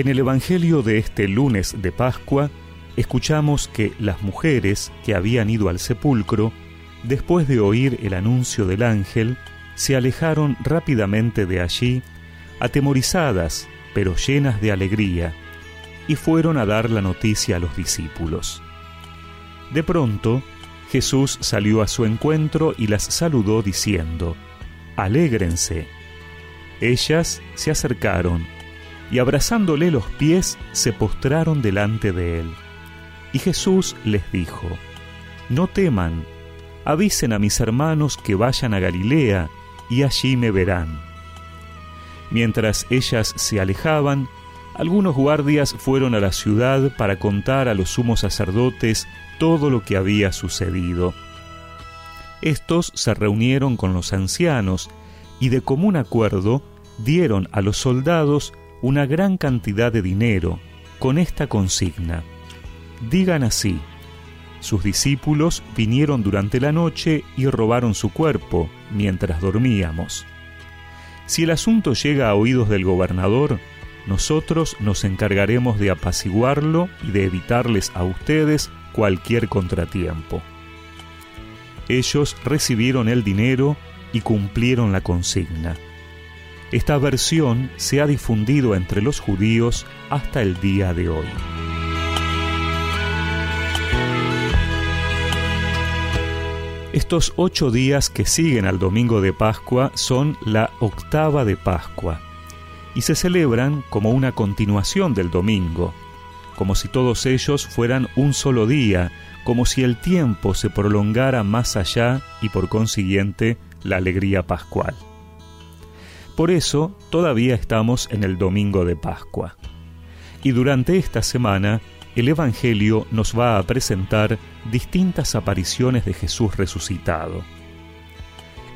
En el Evangelio de este lunes de Pascua, escuchamos que las mujeres que habían ido al sepulcro, después de oír el anuncio del ángel, se alejaron rápidamente de allí, atemorizadas, pero llenas de alegría, y fueron a dar la noticia a los discípulos. De pronto, Jesús salió a su encuentro y las saludó diciendo, Alégrense. Ellas se acercaron y abrazándole los pies se postraron delante de él. Y Jesús les dijo, No teman, avisen a mis hermanos que vayan a Galilea y allí me verán. Mientras ellas se alejaban, algunos guardias fueron a la ciudad para contar a los sumos sacerdotes todo lo que había sucedido. Estos se reunieron con los ancianos y de común acuerdo dieron a los soldados una gran cantidad de dinero con esta consigna. Digan así, sus discípulos vinieron durante la noche y robaron su cuerpo mientras dormíamos. Si el asunto llega a oídos del gobernador, nosotros nos encargaremos de apaciguarlo y de evitarles a ustedes cualquier contratiempo. Ellos recibieron el dinero y cumplieron la consigna. Esta versión se ha difundido entre los judíos hasta el día de hoy. Estos ocho días que siguen al domingo de Pascua son la octava de Pascua y se celebran como una continuación del domingo, como si todos ellos fueran un solo día, como si el tiempo se prolongara más allá y por consiguiente la alegría pascual. Por eso todavía estamos en el domingo de Pascua. Y durante esta semana el Evangelio nos va a presentar distintas apariciones de Jesús resucitado.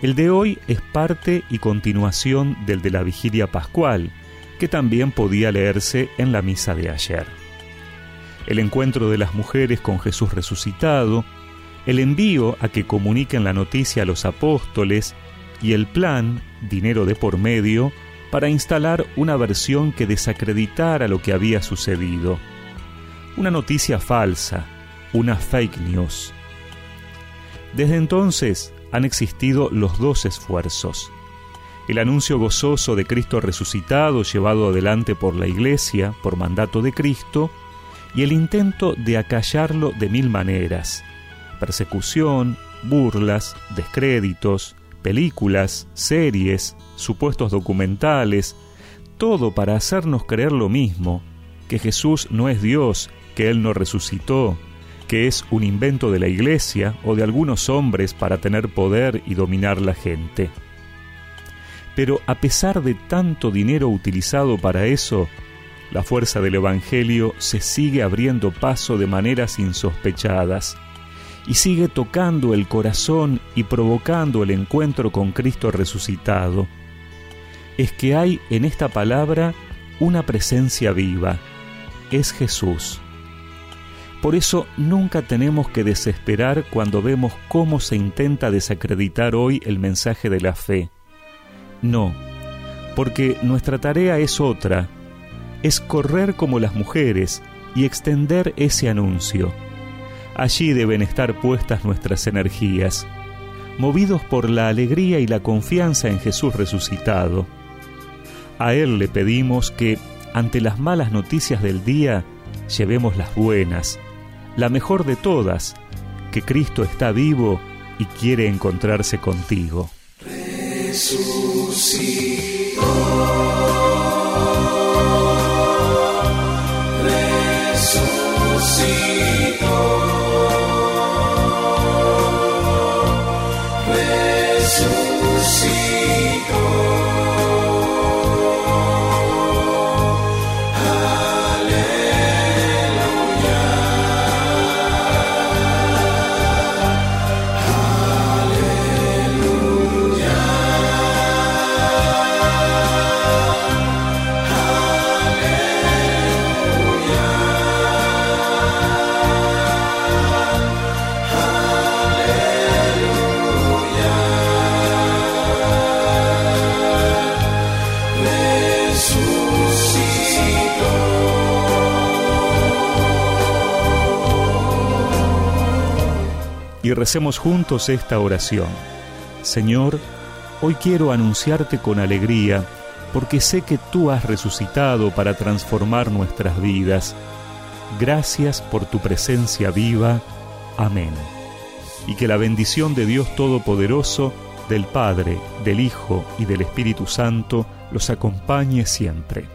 El de hoy es parte y continuación del de la vigilia pascual, que también podía leerse en la misa de ayer. El encuentro de las mujeres con Jesús resucitado, el envío a que comuniquen la noticia a los apóstoles y el plan, dinero de por medio, para instalar una versión que desacreditara lo que había sucedido una noticia falsa, una fake news. Desde entonces han existido los dos esfuerzos. El anuncio gozoso de Cristo resucitado llevado adelante por la Iglesia por mandato de Cristo y el intento de acallarlo de mil maneras. Persecución, burlas, descréditos, películas, series, supuestos documentales, todo para hacernos creer lo mismo, que Jesús no es Dios que Él no resucitó, que es un invento de la Iglesia o de algunos hombres para tener poder y dominar la gente. Pero a pesar de tanto dinero utilizado para eso, la fuerza del Evangelio se sigue abriendo paso de maneras insospechadas y sigue tocando el corazón y provocando el encuentro con Cristo resucitado. Es que hay en esta palabra una presencia viva, es Jesús. Por eso nunca tenemos que desesperar cuando vemos cómo se intenta desacreditar hoy el mensaje de la fe. No, porque nuestra tarea es otra, es correr como las mujeres y extender ese anuncio. Allí deben estar puestas nuestras energías, movidos por la alegría y la confianza en Jesús resucitado. A Él le pedimos que, ante las malas noticias del día, llevemos las buenas, la mejor de todas, que Cristo está vivo y quiere encontrarse contigo. to see. Y recemos juntos esta oración. Señor, hoy quiero anunciarte con alegría, porque sé que tú has resucitado para transformar nuestras vidas. Gracias por tu presencia viva. Amén. Y que la bendición de Dios Todopoderoso, del Padre, del Hijo y del Espíritu Santo los acompañe siempre.